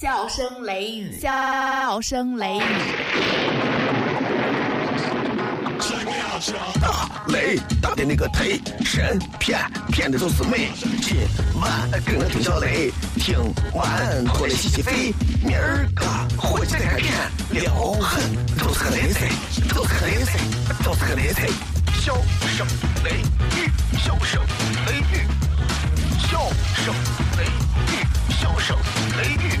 笑声雷雨，笑声雷雨。大雷大的那个忒神骗骗的都是美。今晚跟我听小雷，听完过来洗洗肺。明儿个回去再开店，撩狠都是个雷菜，都是个雷菜，都是个雷菜。笑声雷雨，笑声雷雨，笑声雷雨，笑声雷雨，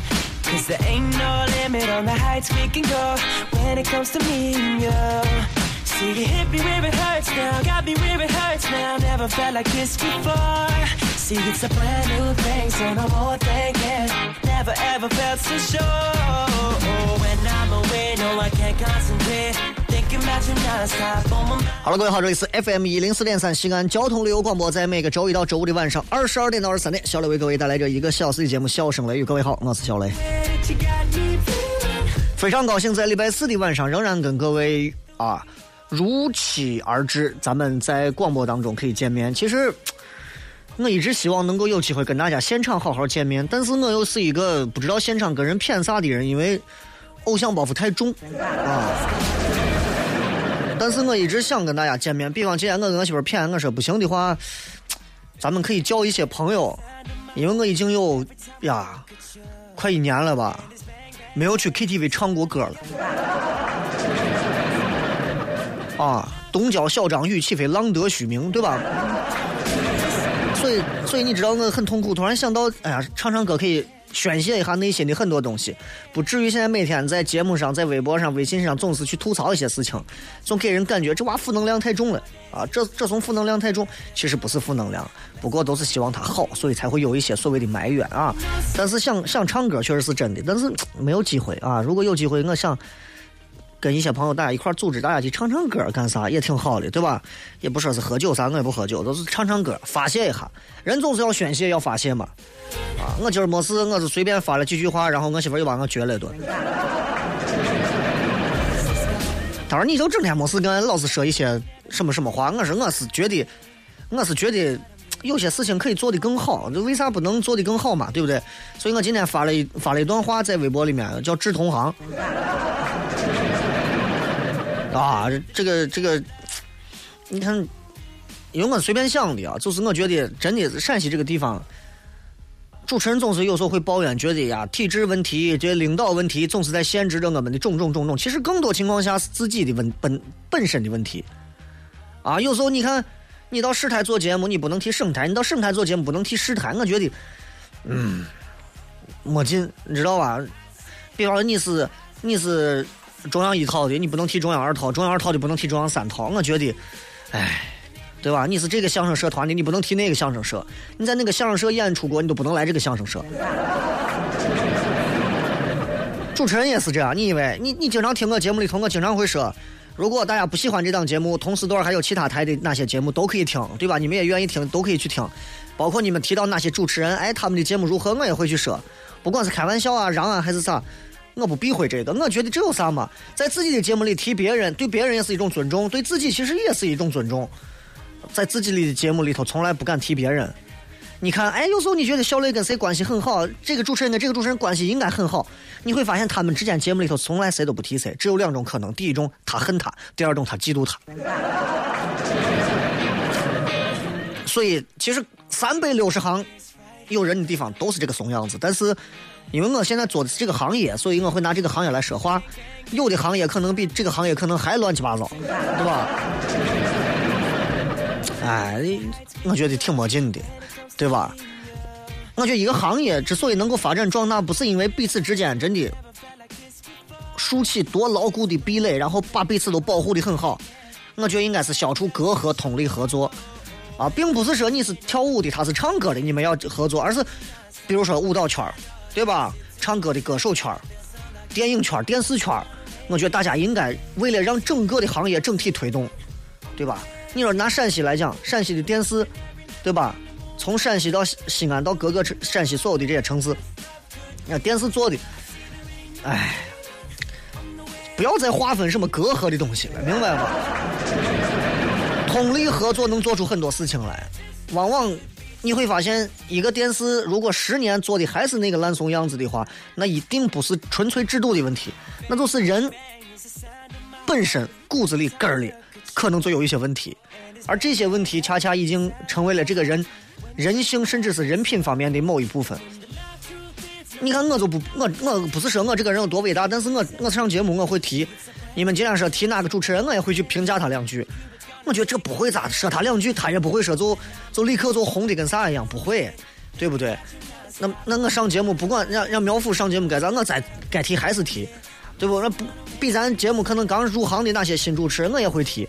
Cause there ain't no limit on the heights we can go when it comes to me and you. See, you hit me where it hurts now, got me where it hurts now. Never felt like this before. See, it's a brand new thing, so no more thinking. Never ever felt so sure. When I'm away, no, I can't concentrate. 好了，各位好，这里是 FM 一零四点三西安交通旅游广播，在每个周一到周五的晚上二十二点到二十三点，小雷为各位带来这一个小时的节目《笑声雷雨》。各位好，我是小雷，非常高兴在礼拜四的晚上仍然跟各位啊如期而至，咱们在广播当中可以见面。其实我一直希望能够有机会跟大家现场好好见面，但是我又是一个不知道现场跟人谝啥的人，因为偶像包袱太重啊。但是我一直想跟大家见面，比方今天我跟我媳妇儿谝，我说不行的话，咱们可以叫一些朋友，因为我已经有呀快一年了吧，没有去 KTV 唱过歌了。啊，东郊小张羽，岂非浪得虚名，对吧？所以，所以你知道我很痛苦。突然想到，哎呀，唱唱歌可以宣泄一下内心的很多东西，不至于现在每天在节目上、在微博上、微信上总是去吐槽一些事情，总给人感觉这娃负能量太重了啊！这这从负能量太重，其实不是负能量，不过都是希望他好，所以才会有一些所谓的埋怨啊。但是想想唱歌确实是真的，但是没有机会啊。如果有机会，我想。跟一些朋友大家一块组织大家去唱唱歌，干啥也挺好的，对吧？也不说是喝酒啥，我也不喝酒，都是唱唱歌发泄一下。人总是要宣泄，要发泄嘛。啊，我今儿没事，我是随便发了几句话，然后我媳妇又把我撅了一顿。她说：“你就整天没事干，老是说一些什么什么话。”我说：“我是觉得，我是觉得有些事情可以做得更好，这为啥不能做得更好嘛？对不对？所以我今天发了一发了一段话在微博里面，叫致同行。啊，这个这个，你看，因为我随便想的啊，就是我觉得真的陕西这个地方，主持人总是有时候会抱怨，觉得呀体制问题、这领导问题总是在限制着我们的种种种种。其实更多情况下是自己的问本本身的问题。啊，有时候你看，你到市台做节目，你不能提省台；你到省台做节目，不能提市台。我觉得，嗯，没劲，你知道吧？比方说你是你是。中央一套的，你不能提中央二套；中央二套的不能提中央三套。我觉得，哎，对吧？你是这个相声社团的，你不能提那个相声社；你在那个相声社演出过，你都不能来这个相声社。主持人也是这样，你以为你你经常听我节目里头，我经常会说，如果大家不喜欢这档节目，同时段还有其他台的哪些节目都可以听，对吧？你们也愿意听，都可以去听。包括你们提到哪些主持人，哎，他们的节目如何，我也会去说，不管是开玩笑啊、嚷啊还是啥。我不避讳这个，我觉得这有啥嘛？在自己的节目里提别人，对别人也是一种尊重，对自己其实也是一种尊重。在自己的节目里头，从来不敢提别人。你看，哎，有时候你觉得小雷跟谁关系很好，这个主持人跟这个主持人关系应该很好，你会发现他们之间节目里头从来谁都不提谁，只有两种可能：第一种他恨他，第二种他嫉妒他。所以，其实三百六十行有人的地方都是这个怂样子，但是。因为我现在做的是这个行业，所以我会拿这个行业来说话。有的行业可能比这个行业可能还乱七八糟，对吧？哎，我觉得挺没劲的，对吧？我觉得一个行业之所以能够发展壮大，不是因为彼此之间真的竖起多牢固的壁垒，然后把彼此都保护的很好。我觉得应该是消除隔阂，通力合作。啊，并不是说你是跳舞的，他是唱歌的，你们要合作，而是比如说舞蹈圈。对吧？唱歌的歌手圈儿，电影圈、电视圈，我觉得大家应该为了让整个的行业整体推动，对吧？你说拿陕西来讲，陕西的电视，对吧？从陕西到西安到各个城陕西所有的这些城市，那电视做的，哎，不要再划分什么隔阂的东西了，明白吗？通力合作能做出很多事情来，往往你会发现，一个电视如果十年做的还是那个烂怂样子的话，那一定不是纯粹制度的问题，那就是人本身骨子里根儿里可能就有一些问题，而这些问题恰恰已经成为了这个人人性甚至是人品方面的某一部分。你看，我就不我我不是说我这个人有多伟大，但是我我上节目我会提，你们今天说提哪个主持人，我也会去评价他两句。我觉得这不会咋说他两句，他也不会说就就立刻就红的跟啥一样，不会，对不对？那那我上节目不管让让苗阜上节目该咋，我再该提还是提，对不？那不比咱节目可能刚入行的那些新主持人，我也会提，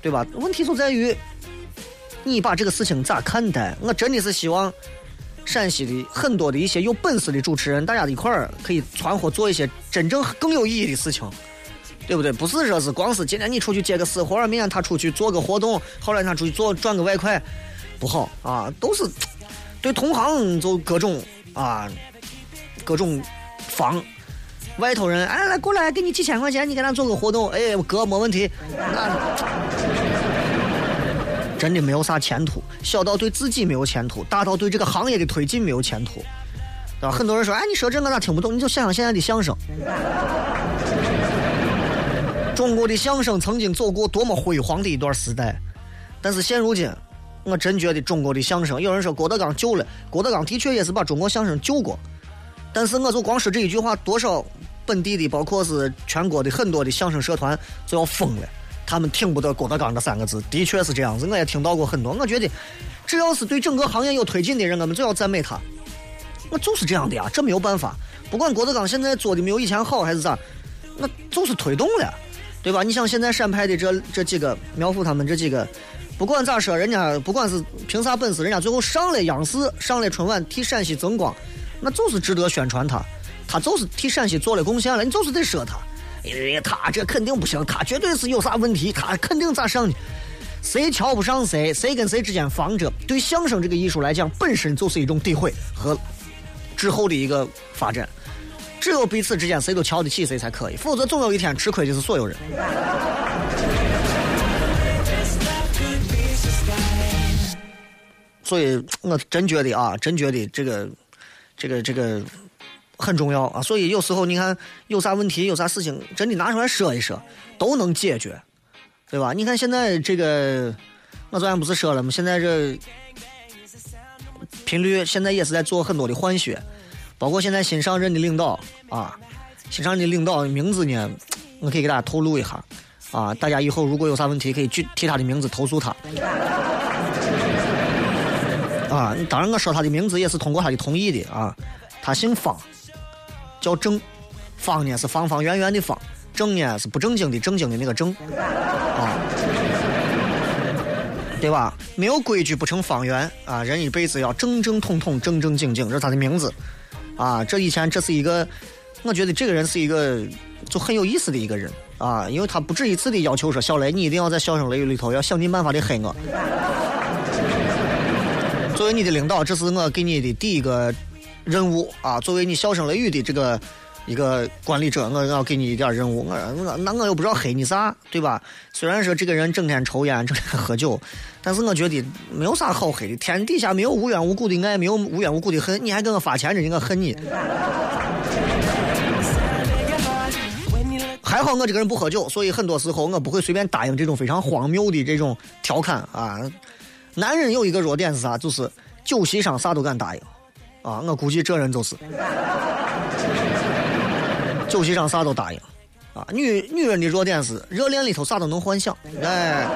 对吧？问题就在于你把这个事情咋看待？我真的是希望陕西的很多的一些有本事的主持人，大家一块儿可以团伙做一些真正更有意义的事情。对不对？不是说是光是今天你出去接个私活，明天他出去做个活动，后来他出去做赚个外快，不好啊！都是对同行就各种啊，各种防。外头人哎来过来给你几千块钱，你给他做个活动，哎哥没问题。那真的没有啥前途，小到对自己没有前途，大到对这个行业的推进没有前途，对吧？很多人说哎你说这我咋听不懂？你就想想现在的相声。中国的相声曾经走过。多么辉煌的一段时代，但是现如今，我真觉得中国的相声，有人说郭德纲救了，郭德纲的确也是把中国相声救过，但是我就光说这一句话，多少本地的，包括是全国的很多的相声社团就要疯了，他们听不得郭德纲这三个字，的确是这样子，我也听到过。很多，我觉得只要是对整个行业有推进的人，我们就要赞美他，我就是这样的呀，这没有办法，不管郭德纲现在做的没有以前好还是咋，那就是推动了。对吧？你像现在陕派的这这几个苗阜他们这几个，不管咋说，人家不管是凭啥本事，人家最后上了央视，上了春晚，替陕西增光，那就是值得宣传他，他就是替陕西做了贡献了，你就是得说他。哎，他这肯定不行，他绝对是有啥问题，他肯定咋上去？谁瞧不上谁，谁跟谁之间防着，对相声这个艺术来讲，本身就是一种诋毁和之后的一个发展。只有彼此之间谁都瞧得起谁才可以，否则总有一天吃亏的是所有人。所以我真觉得啊，真觉得这个、这个、这个很重要啊。所以有时候你看有啥问题、有啥事情，真的拿出来说一说，都能解决，对吧？你看现在这个，我昨天不是说了吗？现在这频率现在也是在做很多的换血。包括现在新上任的领导啊，新上任的领导名字呢，我可以给大家透露一下啊，大家以后如果有啥问题，可以去提他的名字投诉他。啊，当然我说他的名字也是通过他的同意的啊，他姓方，叫郑，方呢是方方圆圆的方，正呢是不正经的正经的那个正，啊，对吧？没有规矩不成方圆啊，人一辈子要正正统统、正正经经，这是他的名字。啊，这以前这是一个，我觉得这个人是一个就很有意思的一个人啊，因为他不止一次的要求说小雷，你一定要在笑声雷雨里头要想尽办法的黑我。作为你的领导，这是我给你的第一个任务啊。作为你笑声雷雨的这个一个管理者，我要给你一点任务。我我那我又不知道黑你啥，对吧？虽然说这个人整天抽烟，整天喝酒。但是我觉得没有啥好黑的，天底下没有无缘无故的爱，没有无缘无故的恨，你还给我发钱，人家恨你。还好我这个人不喝酒，所以很多时候我不会随便答应这种非常荒谬的这种调侃啊。男人有一个弱点是啥？就是酒席上啥都敢答应啊。我估计这人就是，酒席上啥都答应啊。女女人的弱点是热恋里头啥都能幻想，哎。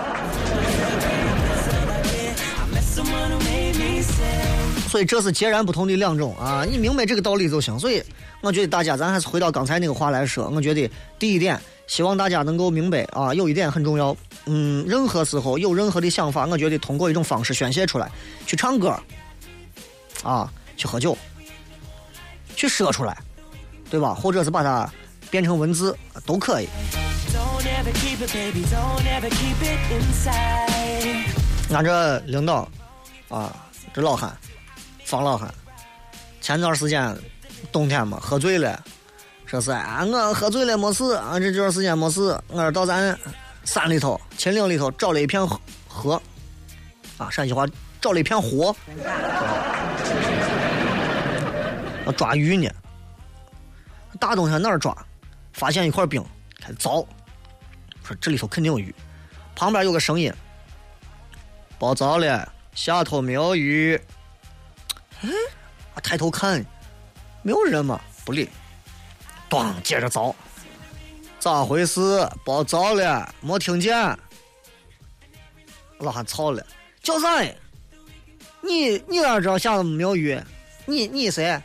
所以这是截然不同的两种啊！你明白这个道理就行。所以我觉得大家，咱还是回到刚才那个话来说。我觉得第一点，希望大家能够明白啊，有一点很重要。嗯，任何时候有任何的想法，我觉得通过一种方式宣泄出来，去唱歌，啊，去喝酒，去说出来，对吧？或者是把它变成文字都可以。俺这领导啊，这老汉，方老汉，前段时间冬天嘛，喝醉了，说是啊，我喝醉了没事啊，这段时间没事，我是到咱山里头、秦岭里头找了一片河河，啊，陕西话找了一片湖，啊抓鱼呢。大冬天哪儿抓？发现一块冰，开始凿，说这里头肯定有鱼。旁边有个声音。包着了，下头没有鱼。嗯，我抬头看，没有人嘛，不理。咣，接着凿，咋回事？包着了，没听见。老汉操了，叫啥呀？你你咋知道下头没有鱼？你你谁？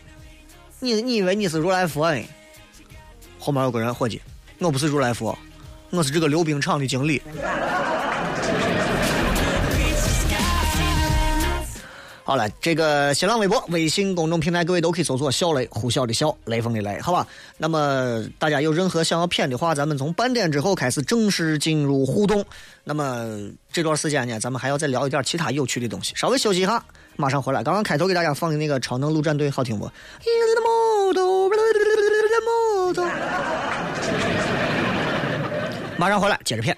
你你以为你是如来佛呢？后面有个人，伙计，我不是如来佛，我是这个溜冰场的经理。好了，这个新浪微博、微信公众平台，各位都可以搜索“小雷”，呼啸的啸，雷锋的雷，好吧？那么大家有任何想要骗的话，咱们从半点之后开始正式进入互动。那么这段时间呢，咱们还要再聊一点其他有趣的东西。稍微休息一下，马上回来。刚刚开头给大家放的那个《超能陆战队》好听不？马上回来，接着骗。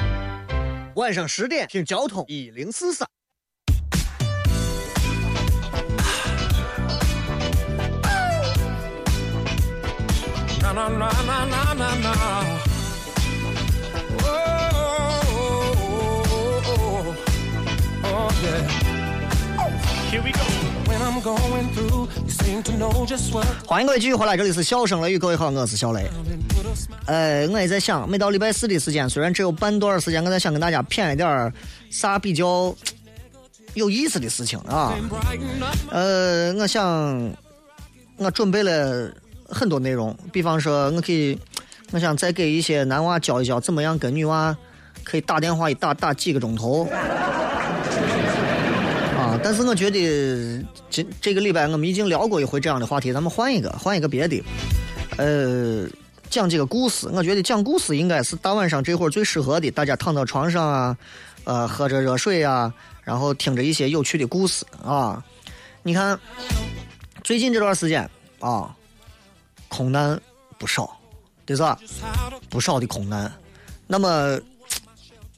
晚上十点听交通一零四三。欢迎各位继续回来，这里是笑声雷雨，各位好，我是小雷。put a smile. 呃，我也在想，每到礼拜四的时间，虽然只有半段时间，我在想跟大家谝一点儿啥比较有意思的事情啊。呃，我想我准备了很多内容，比方说，我可以，我想再给一些男娃教一教怎么样跟女娃可以打电话一打打几个钟头。但是我觉得这这个礼拜我们已经聊过一回这样的话题，咱们换一个，换一个别的。呃，讲几个故事，我觉得讲故事应该是大晚上这会儿最适合的，大家躺到床上啊，呃，喝着热水啊，然后听着一些有趣的故事啊。你看，最近这段时间啊，空难不少，对吧？不少的空难。那么，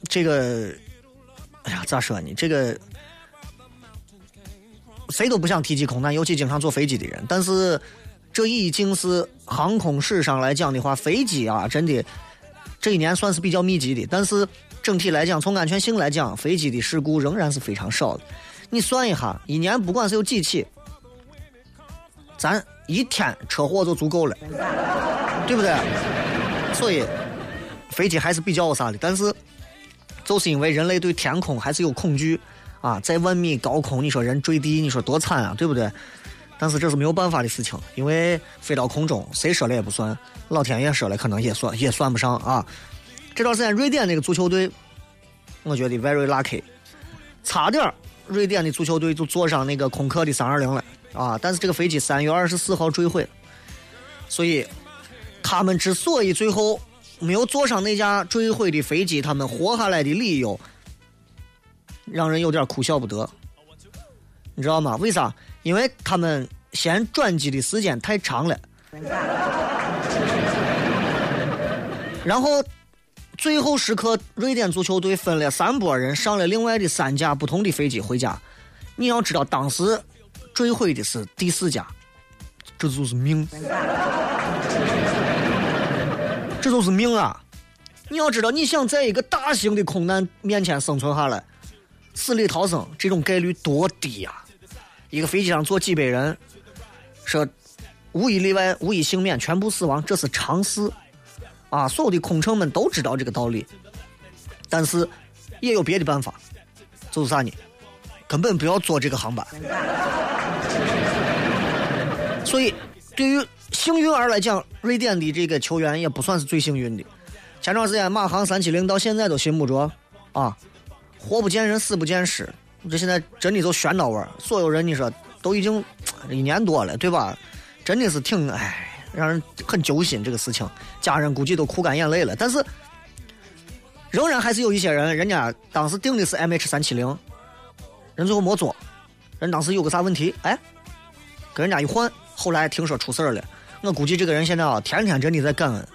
这个，哎呀，咋说呢？这个谁都不想提及空难，尤其经常坐飞机的人。但是，这已经是航空史上来讲的话，飞机啊，真的这一年算是比较密集的。但是整体来讲，从安全性来讲，飞机的事故仍然是非常少的。你算一下，一年不管是有几起，咱一天车祸就足够了，对不对？所以飞机还是比较啥的，但是就是因为人类对天空还是有恐惧啊，在万米高空，你说人坠地，你说多惨啊，对不对？但是这是没有办法的事情，因为飞到空中，谁说了也不算，老天爷说了可能也算也算不上啊。这段时间瑞典那个足球队，我觉得 very lucky，差点瑞典的足球队就坐上那个空客的三二零了啊！但是这个飞机三月二十四号坠毁，所以他们之所以最后没有坐上那架坠毁的飞机，他们活下来的理由，让人有点哭笑不得。你知道吗？为啥？因为他们嫌转机的时间太长了，然后最后时刻，瑞典足球队分了三拨人上了另外的三架不同的飞机回家。你要知道，当时坠毁的是第四架，这就是命，这就是命啊！你要知道，你想在一个大型的空难面前生存下来，死里逃生，这种概率多低呀、一个飞机上坐几百人，说无一例外、无一幸免，全部死亡，这是常事啊，所有的空乘们都知道这个道理，但是也有别的办法，就是啥呢？根本不要坐这个航班。所以，对于幸运儿来讲，瑞典的这个球员也不算是最幸运的。前段时间马航三七零到现在都寻不着，啊，活不见人，死不见尸，这现在真的就悬到味儿。所有人你说都已经一年多了，对吧？真的是挺哎，让人很揪心这个事情，家人估计都哭干眼泪了。但是，仍然还是有一些人，人家当时订的是 MH 三七零，人最后没坐，人当时有个啥问题，哎，跟人家一换，后来听说出事了。我估计这个人现在啊，天天真的在感恩。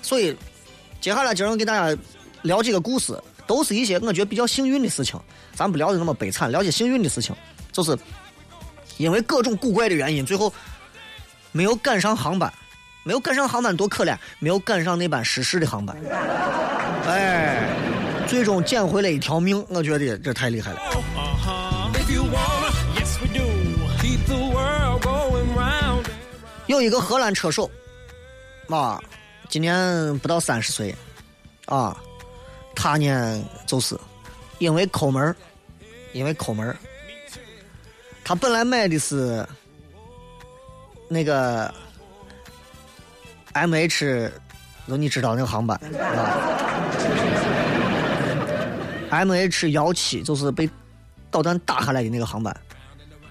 所以，接下来今儿给大家聊几个故事，都是一些我觉得比较幸运的事情。咱不聊的那么悲惨，聊些幸运的事情，就是因为各种古怪的原因，最后没有赶上航班，没有赶上航班多可怜，没有赶上那班失事的航班。哎，最终捡回了一条命，我觉得这太厉害了。有一个荷兰车手，啊，今年不到三十岁，啊，他呢就是因为抠门儿因为抠门儿他本来买的是那个 M H，就你知道那个航班啊，M H 幺七就是被导弹打下来的那个航班，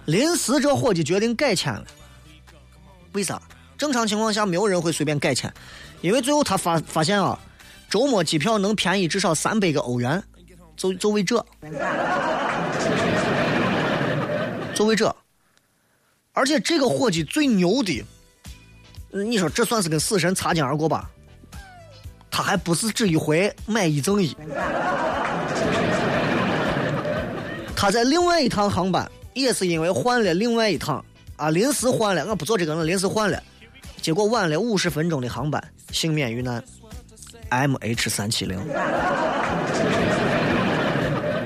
临时这伙计决定改签了。为啥？正常情况下没有人会随便改签，因为最后他发发现啊，周末机票能便宜至少三百个欧元，就就为这，就为这。而且这个伙计最牛的，你说这算是跟死神擦肩而过吧？他还不是只一回买一赠一，他在另外一趟航班也是因为换了另外一趟啊，临时换了，我不坐这个了，临时换了，结果晚了五十分钟的航班，幸免于难。M H 三七零，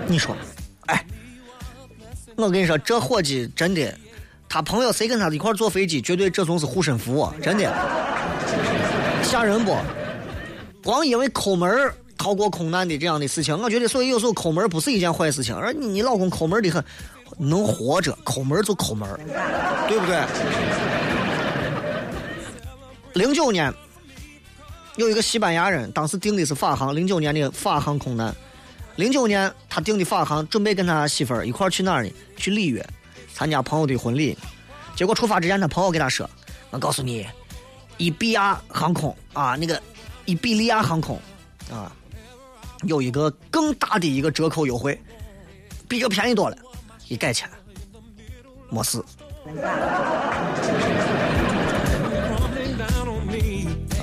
你说，哎，我跟你说，这伙计真的，他朋友谁跟他一块坐飞机，绝对这种是护身符，真的，吓人不？光因为抠门儿逃过空难的这样的事情，我觉得，所以有时候抠门不是一件坏事情。而你你老公抠门的很，能活着，抠门就抠门，对不对？零九年，有一个西班牙人，当时订的是法航，零九年的法航空难。零九年他订的法航，准备跟他媳妇儿一块儿去哪儿呢？去里约参加朋友的婚礼。结果出发之前，他朋友给他说：“我告诉你，伊比亚航空啊，那个伊比利亚航空啊，有一个更大的一个折扣优惠，比这便宜多了。一改签，没事。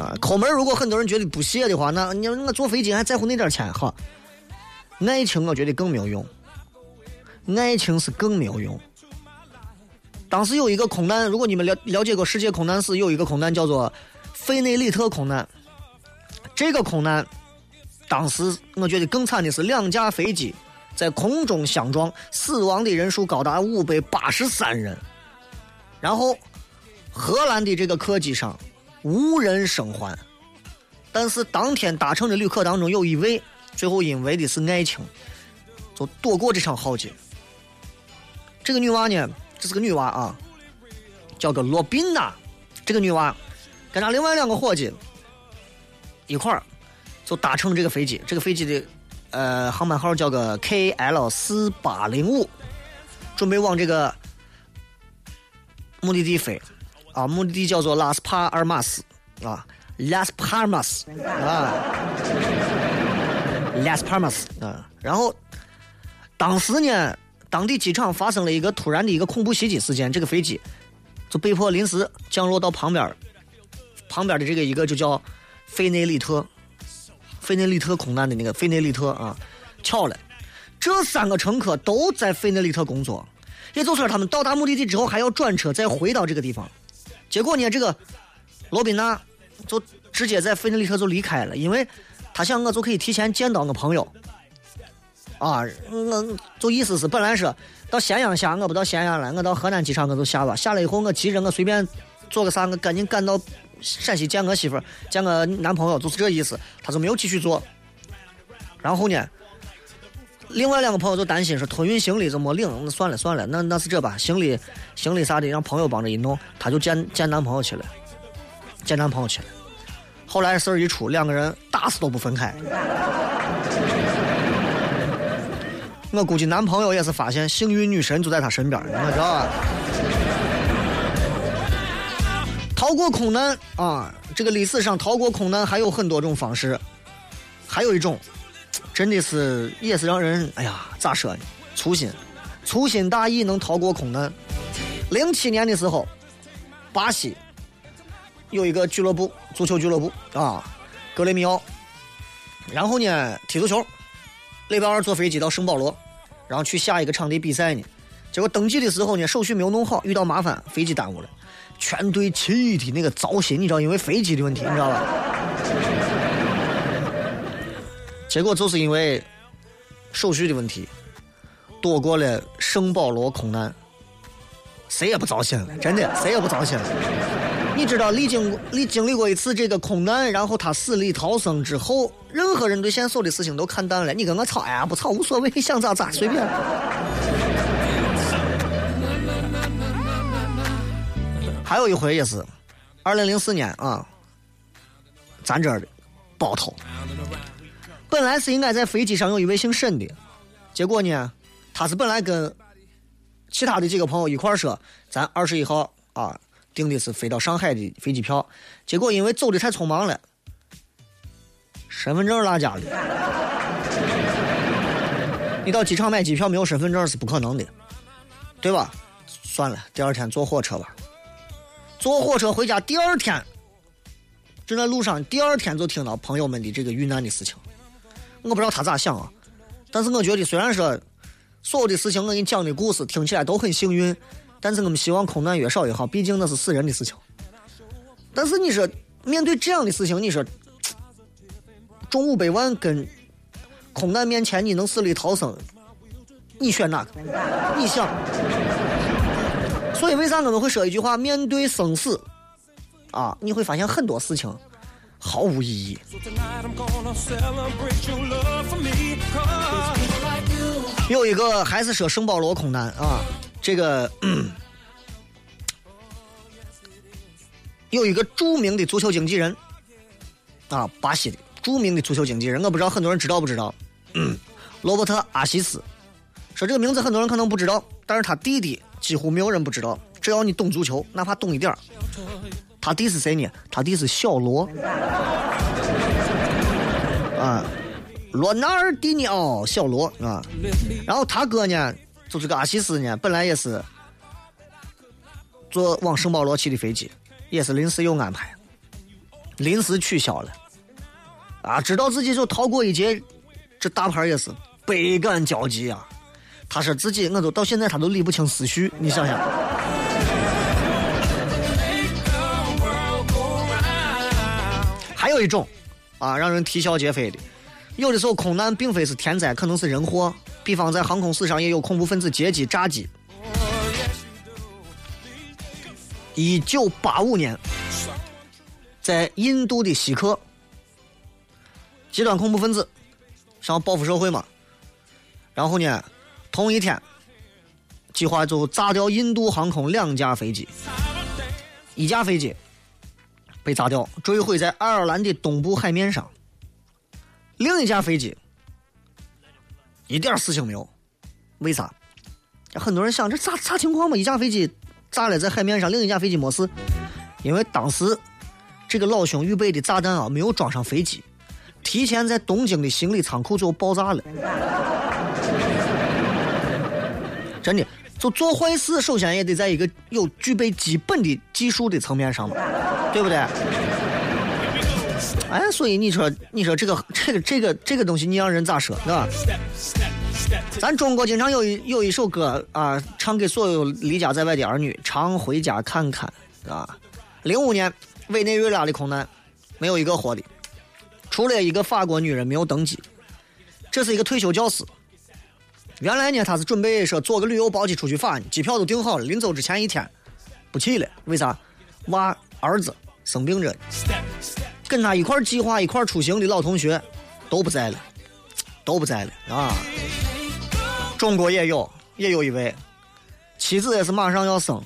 啊，抠门如果很多人觉得不屑的话，那你我坐飞机还在乎那点钱哈？爱情我觉得更没有用，爱情是更没有用。当时有一个空难，如果你们了了解过世界空难史，有一个空难叫做费内里特空难。这个空难，当时我觉得更惨的是两架飞机在空中相撞，死亡的人数高达五百八十三人。然后，荷兰的这个客机上无人生还，但是当天搭乘的旅客当中有一位最后因为的是爱情，就躲过这场浩劫。这个女娃呢，这是个女娃啊，叫个罗宾娜。这个女娃跟她另外两个伙计一块儿就搭乘了这个飞机，这个飞机的呃航班号叫个 KL 四八零五，准备往这个目的地飞。啊，目的地叫做拉斯帕尔马斯啊，拉斯帕尔马斯啊，拉斯帕尔马斯啊。然后当时呢，当地机场发生了一个突然的一个恐怖袭击事件，这个飞机就被迫临时降落到旁边，旁边的这个一个就叫费内里特，费内里特空难的那个费内里特啊，巧了，这三个乘客都在费内里特工作，也就是说他们到达目的地之后还要转车再回到这个地方。结果呢，这个罗宾娜就直接在费内里特就离开了，因为他想我就可以提前见到我朋友。啊，我就意思是本来是到咸阳下，我不到咸阳了，我到河南机场我就下吧。下来以后，我急着我随便做个啥，我赶紧赶到陕西见个媳妇儿，见个男朋友，就是这意思，他就没有继续做。然后呢，另外两个朋友就担心说托运行李怎么领，那算了算了，那那是这吧，行李行李啥的让朋友帮着一弄，她就见见男朋友去了，见男朋友去了。后来事儿一出，两个人打死都不分开。我估计男朋友也是发现幸运女神就在他身边，我知道吧？逃过空难啊，这个历史上逃过空难还有很多种方式，还有一种，真的是也是让人哎呀咋说呢？粗心，粗心大意能逃过空难。零七年的时候，巴西有一个俱乐部，足球俱乐部啊，格雷米奥，然后呢踢足球。礼拜二坐飞机到圣保罗，然后去下一个场地比赛呢。结果登记的时候呢，手续没有弄好，遇到麻烦，飞机耽误了。全队气的那个糟心，你知道，因为飞机的问题，你知道吧？结果就是因为手续的问题，躲过了圣保罗空难。谁也不糟心了，真的，谁也不糟心了。你知道，历经历经历过一次这个空难，然后他死里逃生之后，任何人对现在所有的事情都看淡了。你跟我吵，哎呀，不吵无所谓，想咋咋随便。还有一回也是，二零零四年啊，咱这儿的包头，本来是应该在飞机上有一位姓沈的，结果呢，他是本来跟其他的几个朋友一块儿说，咱二十一号啊订的是飞到上海的飞机票，结果因为走的太匆忙了，身份证落家里。你到机场买机票没有身份证是不可能的，对吧？算了，第二天坐火车吧。坐火车回家，第二天正在路上，第二天就听到朋友们的这个遇难的事情。我不知道他咋想啊，但是我觉得虽然说所有的事情我给你讲的故事听起来都很幸运，但是我们希望空难越少越好，毕竟那是死人的事情。但是你说面对这样的事情，你说中五百万跟空难面前你能死里逃生，你选哪个？你想？所以为啥我们会说一句话？面对生死，啊，你会发现很多事情毫无意义。有一个还是说圣保罗空难啊，这个、嗯、有一个著名的足球经纪人啊，巴西的著名的足球经纪人，我不知道很多人知道不知道？嗯、罗伯特·阿西斯，说这个名字很多人可能不知道，但是他弟弟。几乎没有人不知道，只要你懂足球，哪怕懂一点他弟是谁呢？他弟是小罗，啊，罗纳尔迪尼奥，小罗啊。然后他哥呢，就是个阿西斯呢，本来也是坐往圣保罗去的飞机，也是临时有安排，临时取消了。啊，知道自己就逃过一劫，这大牌也是百感交集啊。他说自己，我都到现在他都理不清思绪，你想想。有一种，啊，让人啼笑皆非的，有的时候空难并非是天灾，可能是人祸。比方在航空史上也有恐怖分子劫机炸机。一九八五年，在印度的锡克，极端恐怖分子想报复社会嘛，然后呢？同一天，计划就炸掉印度航空两架飞机，一架飞机被炸掉，坠毁在爱尔兰的东部海面上；另一架飞机一点事情没有。为啥？很多人想，这咋啥情况嘛？一架飞机炸了在海面上，另一架飞机没事，因为当时这个老兄预备的炸弹啊没有装上飞机，提前在东京的行李仓库就爆炸了。真的，就做坏事，首先也得在一个有具备基本的技术的层面上嘛，对不对？哎，所以你说，你说这个这个这个这个东西，你让人咋说，对吧？咱中国经常有一有一首歌啊，唱给所有离家在外的儿女，常回家看看，啊。零五年委内瑞拉的空难，没有一个活的，除了一个法国女人没有登机，这是一个退休教师。原来呢，他是准备说坐个旅游包机出去发，机票都订好了，临走之前一天不去了。为啥？娃儿子生病着，跟他一块计划、一块出行的老同学都不在了，都不在了啊！中国也有，也有一位妻子也是马上要生，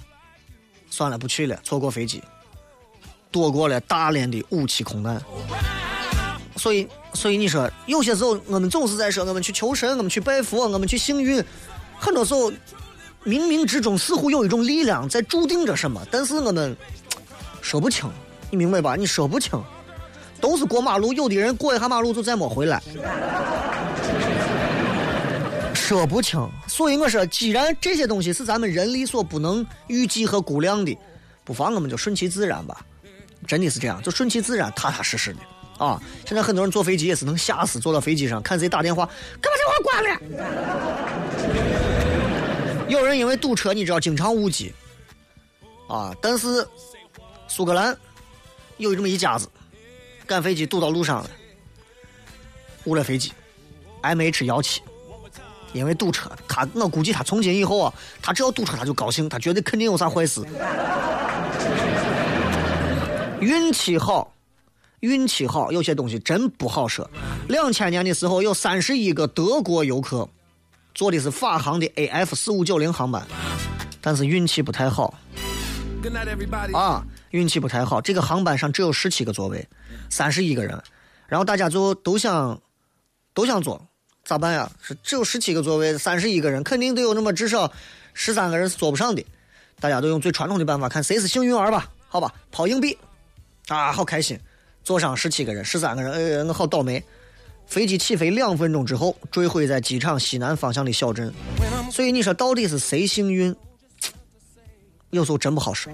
算了，不去了，错过飞机，躲过了大连的武器空难。所以，所以你说，有些时候我们总是在说我们去求神，我们去拜佛，我们去幸运，很多时候冥冥之中似乎有一种力量在注定着什么，但是我们说不清，你明白吧？你说不清，都是过马路，有的人过一下马路就再没回来，说不清。所以我说，既然这些东西是咱们人力所不能预计和估量的，不妨我们就顺其自然吧。真的是这样，就顺其自然，踏踏实实的啊！现在很多人坐飞机也是能吓死，坐到飞机上看谁打电话，干嘛电话关了？有人因为堵车，你知道经常误机啊。但是苏格兰有这么一家子，赶飞机堵到路上了，误了飞机，MH 幺七，因为堵车，他我估计他从今以后啊，他只要堵车他就高兴，他绝对肯定有啥坏事。运气好，运气好，有些东西真不好说。两千年的时候，有三十一个德国游客坐的是法航的 AF 四五九零航班，但是运气不太好啊，运气不太好。这个航班上只有十七个座位，三十一个人，然后大家就都想都想坐，咋办呀？是只有十七个座位，三十一个人，肯定得有那么至少十三个人是坐不上的。大家都用最传统的办法，看谁是幸运儿吧？好吧，抛硬币。啊，好开心！坐上十七个人，十三个人，哎，我好倒霉。飞机起飞两分钟之后，坠毁在机场西南方向的小镇。所以你说到底是谁幸运？有时候真不好说。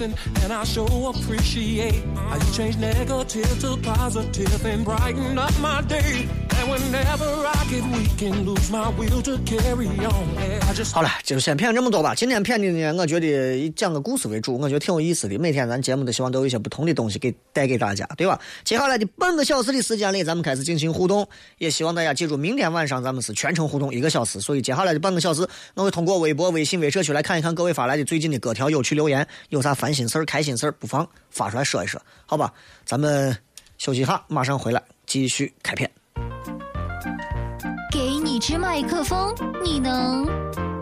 A blessing, and I sure appreciate how you change negative to positive and brighten up my day. And whenever I get weak and lose my will to carry on, I just 好了，就先骗这么多吧。今天骗的呢，我觉得以讲个故事为主，我觉得挺有意思的。每天咱节目都希望都有一些不同的东西给带给大家，对吧？接下来的半个小时的时间里，咱们开始进行互动，也希望大家记住，明天晚上咱们是全程互动一个小时。所以接下来的半个小时，我会通过微博、微信、微社区来看一看各位发来的最近的各条有趣留言，有啥烦心事儿、开心事儿，不妨发出来说一说，好吧？咱们休息一下，马上回来继续开片。给你支麦克风，你能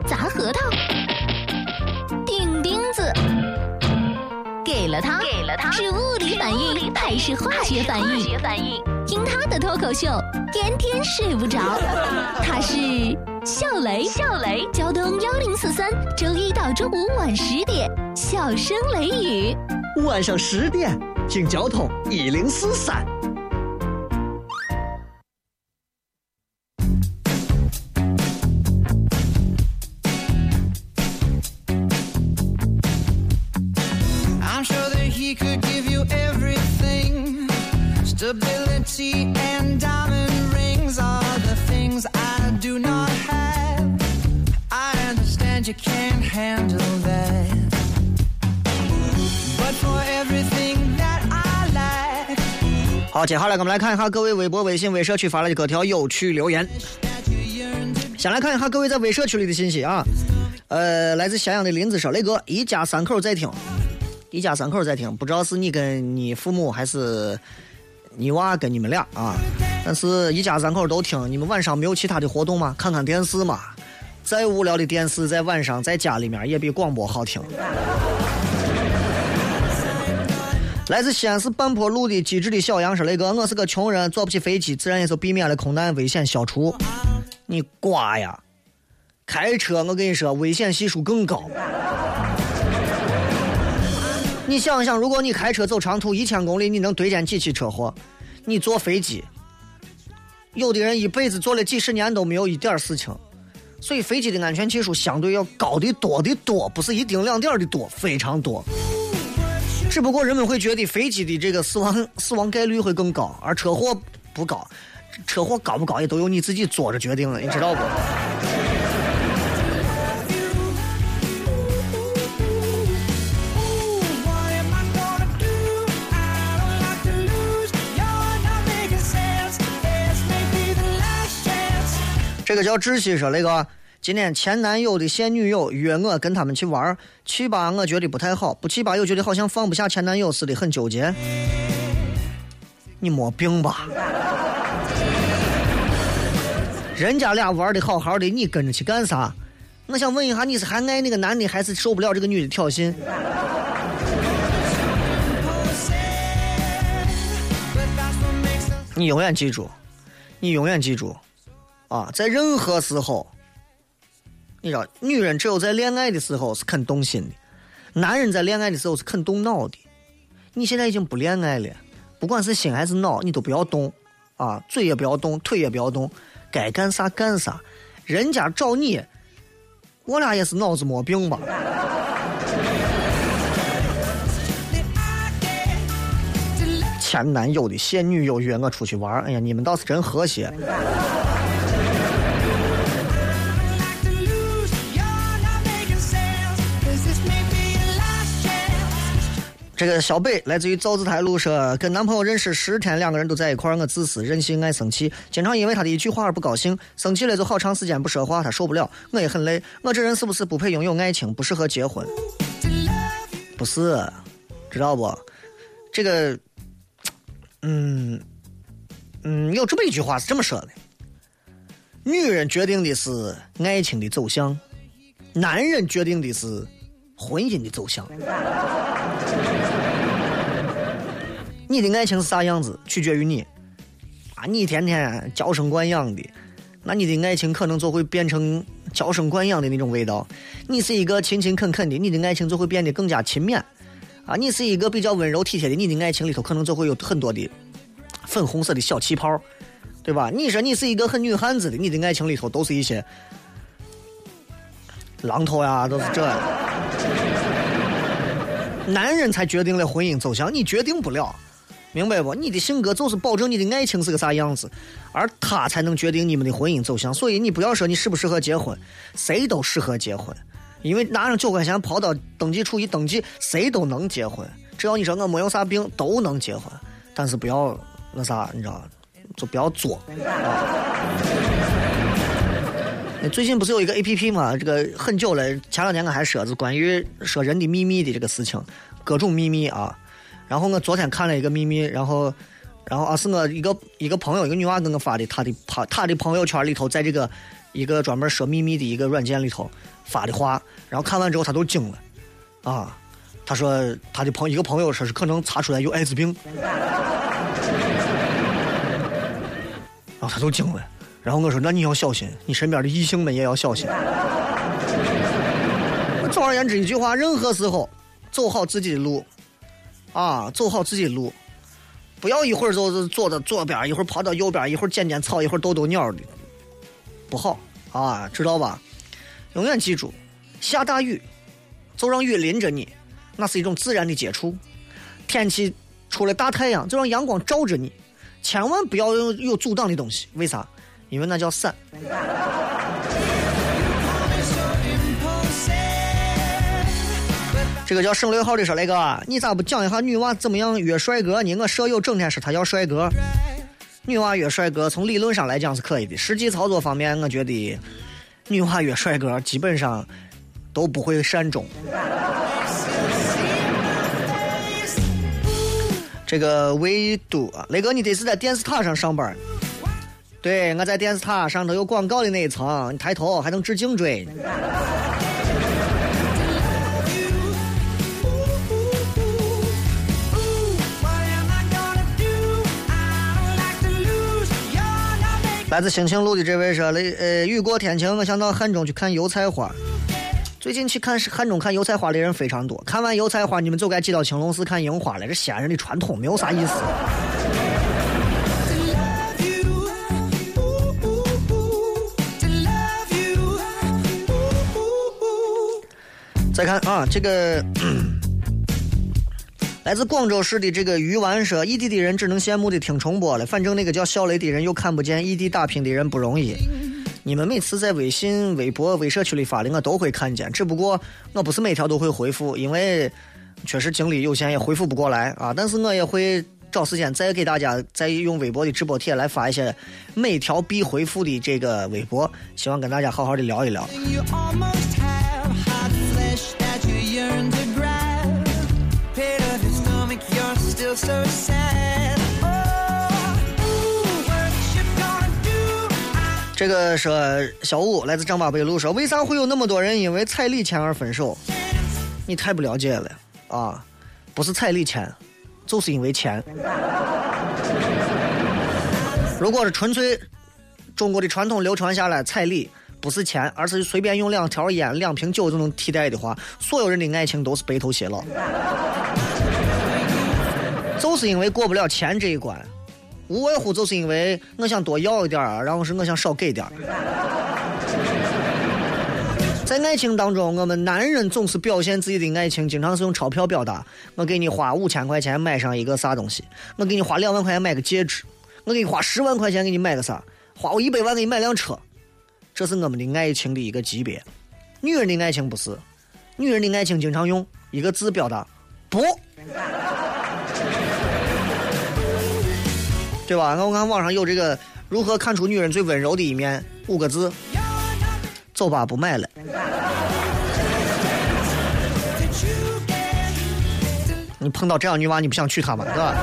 砸核桃、钉钉子。给了他，给了他，是物理反应还是化学反应？听他的脱口秀，天天睡不着。他是笑雷，笑雷，交通幺零四三，周一到周五晚十点，笑声雷雨。晚上十点，听交通一零四三。接下来我们来看一下各位微博、微信、微社区发来的各条有趣留言。先来看一下各位在微社区里的信息啊。呃，来自咸阳的林子说：“雷哥，一家三口在听，一家三口在听，不知道是你跟你父母还是你娃跟你们俩啊？但是一家三口都听，你们晚上没有其他的活动吗？看看电视嘛。再无聊的电视，在晚上在家里面也比广播好听。”来自西安市半坡路的机智的小杨说：“雷哥，我是个穷人，坐不起飞机，自然也就避免了空难危险消除。你瓜呀！开车，我跟你说，危险系数更高。你想想，如果你开车走长途一千公里，你能堆见几起车祸？你坐飞机，有的人一辈子坐了几十年都没有一点事情。所以飞机的安全系数相对要高的多的多，不是一丁两点的多，非常多。只不过人们会觉得飞机的这个死亡死亡概率会更高，而车祸不高。车祸高不高也都由你自己做着决定了，你知道不？这个叫窒息说那个今天前男友的现女友约我跟他们去玩儿，去吧我觉得不太好，不去吧又觉得好像放不下前男友似的，很纠结。你没病吧？人家俩玩的好好的，你跟着去干啥？我想问一下，你是还爱那个男的，还是受不了这个女的挑衅？你永远记住，你永远记住，啊，在任何时候，你知道，女人只有在恋爱的时候是肯动心的，男人在恋爱的时候是肯动脑的。你现在已经不恋爱了，不管是心还是脑，你都不要动，啊，嘴也不要动，腿也不要动，该干啥干啥。人家找你，我俩也是脑子没病吧？前男友的现女友约我出去玩，哎呀，你们倒是真和谐。这个小北来自于造字台路说，跟男朋友认识十天，两个人都在一块儿，我自私、任性、爱生气，经常因为他的一句话而不高兴，生气了就好长时间不说话，他受不了，我也很累。我这人是不是不配拥有爱情，不适合结婚？不是，知道不？这个，嗯嗯，有这么一句话是这么说的：女人决定的是爱情的走向，男人决定的是婚姻的走向。你的爱情是啥样子，取决于你。啊，你天天娇生惯养的，那你的爱情可能就会变成娇生惯养的那种味道。你是一个勤勤恳恳的，你的爱情就会变得更加勤勉。啊，你是一个比较温柔体贴的，你的爱情里头可能就会有很多的粉红色的小气泡，对吧？你说你是一个很女汉子的，你的爱情里头都是一些榔头呀，都是这样。男人才决定了婚姻走向，你决定不了，明白不？你的性格就是保证你的爱情是个啥样子，而他才能决定你们的婚姻走向。所以你不要说你适不适合结婚，谁都适合结婚，因为拿上九块钱跑到登记处一登记，谁都能结婚。只要你说我没有啥病，都能结婚，但是不要那啥，你知道，就不要作啊。最近不是有一个 A P P 嘛？这个很久了，前两天我还说是关于说人的秘密的这个事情，各种秘密啊。然后我昨天看了一个秘密，然后，然后啊是我一个一个朋友，一个女娃给我发的，她的她她的朋友圈里头，在这个一个专门说秘密的一个软件里头发的话，然后看完之后她都惊了，啊，她说她的朋一个朋友说是可能查出来有艾滋病，然后她都惊了。然后我说：“那你要小心，你身边的异性们也要小心。”总而言之，一句话，任何时候走好自己的路，啊，走好自己的路，不要一会儿就是坐到左边，一会儿跑到右边，一会儿捡捡草，一会儿逗逗鸟的，不好啊，知道吧？永远记住，下大雨就让雨淋着你，那是一种自然的接触；天气出了大太阳，就让阳光照着你，千万不要有有阻挡的东西。为啥？因为那叫伞。这个叫省略号的说：“雷哥，你咋不讲一下女娃怎么样约帅哥呢？我舍友整天说他要帅哥，女娃约帅哥，从理论上来讲是可以的，实际操作方面，我觉得女娃约帅哥基本上都不会善终。”这个唯独啊，雷哥，你得是在电视塔上上班。对，我在电视塔上头有广告的那一层，你抬头还能治颈椎。来自星星路的这位说：“雷，呃，雨过天晴，我想到汉中去看油菜花。最近去看汉中看油菜花的人非常多，看完油菜花，你们就该挤到青龙寺看樱花了。这西安人的传统没有啥意思。”再看啊，这个来自广州市的这个鱼丸说，异地的人只能羡慕的听重播了。反正那个叫小雷的人又看不见，异地打拼的人不容易。你们每次在微信、微博、微社区里发的，我都会看见，只不过我不是每条都会回复，因为确实精力有限，也回复不过来啊。但是我也会找时间再给大家再用微博的直播帖来发一些每条必回复的这个微博，希望跟大家好好的聊一聊。这个说小五来自张八北路说，为啥会有那么多人因为彩礼钱而分手？你太不了解了啊！不是彩礼钱，就是因为钱。如果是纯粹中国的传统流传下来，彩礼不是钱，而是随便用两条烟、两瓶酒就能替代的话，所有人的爱情都是白头偕老。就是因为过不了钱这一关，无外乎就是因为我想多要一点儿，然后是我想少给点。在爱情当中，我们男人总是表现自己的爱情，经常是用钞票表达。我给你花五千块钱买上一个啥东西，我给你花两万块钱买个戒指，我给你花十万块钱给你买个啥，花我一百万给你买辆车，这是我们的爱情的一个级别。女人的爱情不是，女人的爱情经常用一个字表达，不。对吧？那我看网上有这个如何看出女人最温柔的一面，五个字：走吧，不买了。你碰到这样女娃，你不想娶她吗？是吧？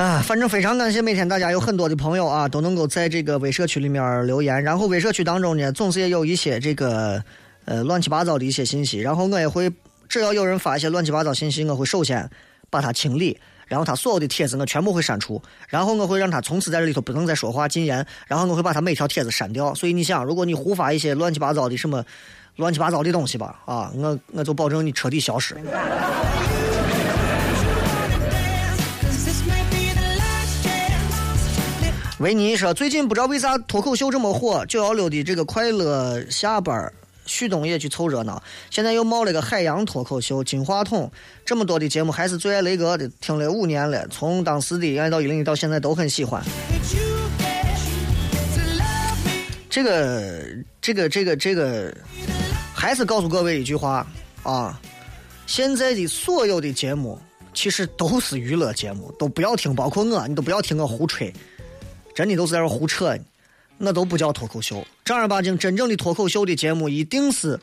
啊，反正非常感谢每天大家有很多的朋友啊，都能够在这个微社区里面留言，然后微社区当中呢，总是也有一些这个呃乱七八糟的一些信息，然后我也会只要有人发一些乱七八糟信息，我会首先把它清理，然后他所有的帖子我全部会删除，然后我会让他从此在这里头不能再说话禁言，然后我会把他每条帖子删掉。所以你想，如果你胡发一些乱七八糟的什么乱七八糟的东西吧，啊，我我就保证你彻底消失。维尼说：“最近不知道为啥脱口秀这么火，九幺六的这个快乐下班，旭东也去凑热闹。现在又冒了个海洋脱口秀、金话筒，这么多的节目，还是最爱雷哥的，听了五年了，从当时的爱到一零一到现在都很喜欢。这个，这个，这个，这个，还是告诉各位一句话啊：现在的所有的节目其实都是娱乐节目，都不要听，包括我，你都不要听我胡吹，真的都是在这胡扯，那都不叫脱口秀。正儿八经真正的脱口秀的节目，一定是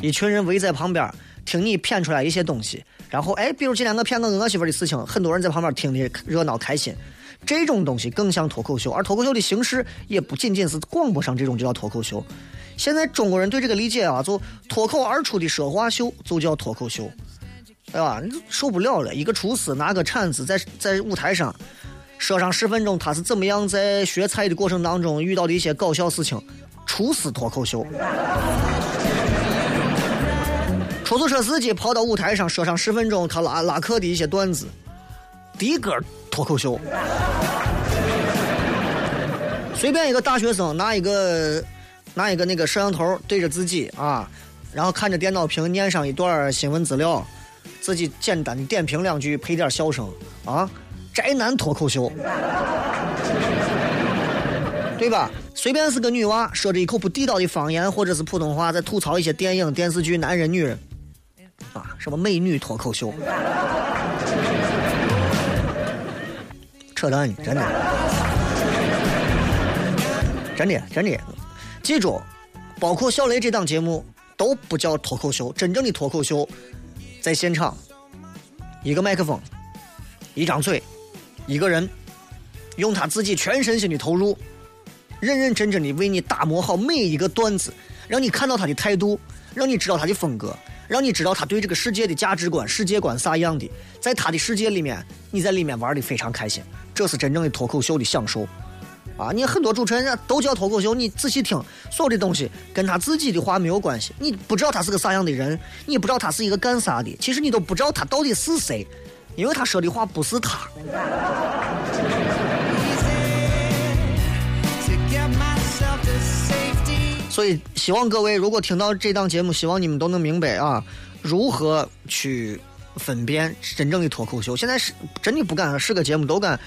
一群人围在旁边听你谝出来一些东西，然后哎，比如今天我谝我跟我媳妇的事情，很多人在旁边听的热闹开心。这种东西更像脱口秀，而脱口秀的形式也不仅仅是广播上这种就叫脱口秀。现在中国人对这个理解啊，就脱口而出的说话秀就叫脱口秀，对吧？你受不了了，一个厨师拿个铲子在在舞台上说上十分钟，他是怎么样在学菜的过程当中遇到的一些搞笑事情，厨师脱口秀。出租车司机跑到舞台上说上十分钟他拉拉客的一些段子，的哥脱口秀。随便一个大学生拿一个拿一个那个摄像头对着自己啊，然后看着电脑屏念上一段新闻资料，自己简单的点评两句，配点笑声啊，宅男脱口秀，对吧？随便是个女娃说着一口不地道的方言或者是普通话，在吐槽一些电影、电视剧、男人、女人，啊，什么美女脱口秀，扯淡呢，真的。真的真的，记住，包括小雷这档节目都不叫脱口秀，真正的脱口秀，在现场，一个麦克风，一张嘴，一个人，用他自己全身心的投入，认认真真的为你打磨好每一个段子，让你看到他的态度，让你知道他的风格，让你知道他对这个世界的价值观、世界观啥样的，在他的世界里面，你在里面玩的非常开心，这是真正的脱口秀的享受。啊，你很多主持人都叫脱口秀，你仔细听，所有的东西跟他自己的话没有关系。你不知道他是个啥样的人，你不知道他是一个干啥的，其实你都不知道他到底是谁，因为他说的话不是他。所以希望各位如果听到这档节目，希望你们都能明白啊，如何去分辨真正的脱口秀。现在是真的不敢是个节目都敢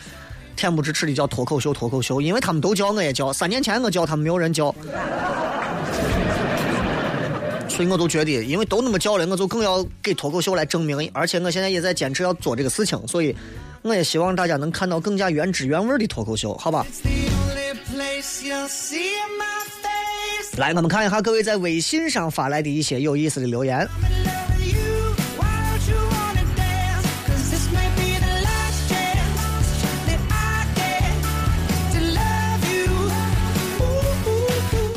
恬不知耻的叫脱口秀脱口秀，因为他们都叫我也叫，三年前我叫他们没有人叫。所以我都觉得，因为都那么叫了，我就更要给脱口秀来证明。而且我现在也在坚持要做这个事情，所以我也希望大家能看到更加原汁原味的脱口秀，好吧.来，我们看一下各位在微信上发来的一些有意思的留言。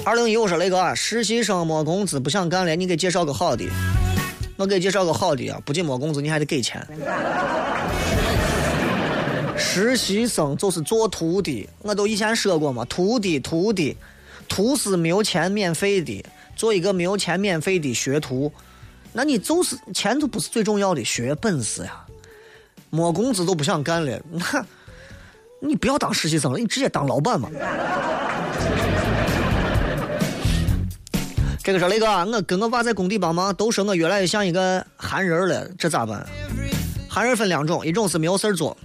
二零一五说雷哥，实习生没工资不想干了，你给介绍个好的。我给介绍个好的啊，不仅没工资，你还得给钱。实习生就是做徒弟，我都以前说过嘛，徒弟徒弟，徒是没有钱免费的，做一个没有钱免费的学徒，那你就是钱都不是最重要的，学本事呀。没工资都不想干了，那你不要当实习生了，你直接当老板嘛。这个说雷哥，我跟我爸在工地帮忙，都说我越来越像一个韩人了，这咋办？韩人分两种，一种是没有事儿做，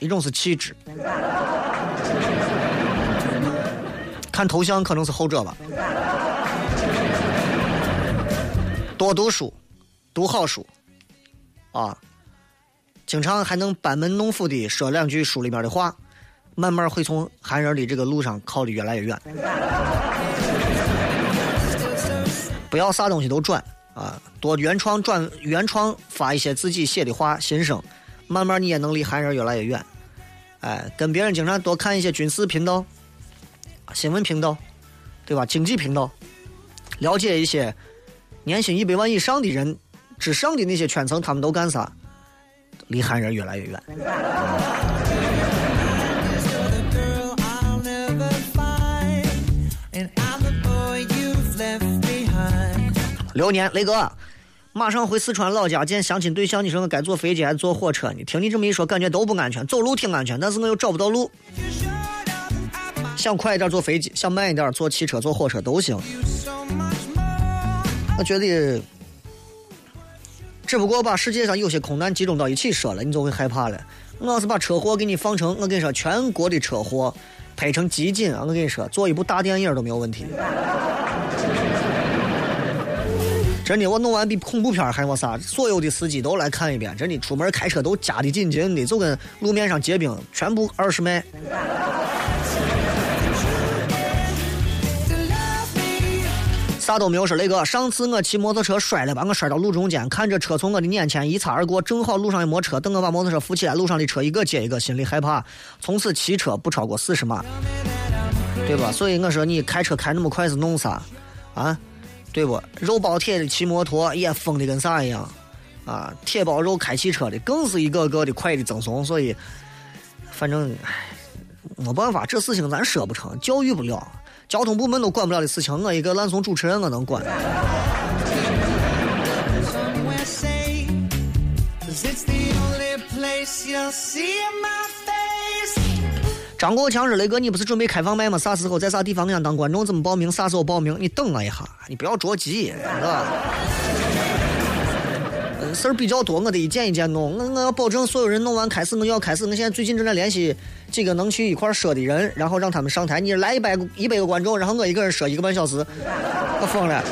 一种是气质。看头像可能是后者吧。多读书，读好书，啊，经常还能班门弄斧的说两句书里面的话，慢慢会从韩人的这个路上靠得越来越远。不要啥东西都转啊，多原创转原创发一些自己写的话心声，慢慢你也能离韩人越来越远。哎，跟别人经常多看一些军事频道、新闻频道，对吧？经济频道，了解一些年薪一百万以上的人之上的那些圈层，他们都干啥？离韩人越来越远。流年，雷哥，马上回四川老家见相亲对象，你说我该坐飞机还是坐火车呢？听你这么一说，感觉都不安全。走路挺安全，但是我又找不到路。想快一点坐飞机，想慢一点坐汽车、坐火车都行。我觉得，只不过把世界上有些空难集中到一起说了，你就会害怕了。我要是把车祸给你放成，我跟你说，全国的车祸拍成集锦啊！我跟你说，做一部大电影都没有问题。真的，我弄完比恐怖片还我啥，所有的司机都来看一遍。真的，出门开车都夹得紧紧的，就跟路面上结冰，全部二十迈。啥都没有说，雷哥，上次我骑摩托车摔了，把我摔到路中间，看着车从我的眼前一擦而过，正好路上也没车，等我把摩托车扶起来，路上的车一个接一个，心里害怕。从此骑车不超过四十码，对吧？所以我说你开车开那么快是弄啥？啊，对不？肉包铁的骑摩托也疯的跟啥一样，啊，铁包肉开汽车的更是一个个的快的赠送，所以反正唉，没办法，这事情咱说不成，教育不了。交通部门都管不了的事情，我一个烂怂主持人我能管？张国强说：“雷哥，你不是准备开放麦吗？啥时候在啥地方？我想当观众，怎么报名？啥时候报名？你等我一下，你不要着急，是吧？事儿比较多，我得一件一件弄。我我要保证所有人弄完开始，我就要开始。我现在最近正在联系几个能去一块儿说的人，然后让他们上台。你来一百个一百个观众，然后我一个人说一个半小时，我疯了。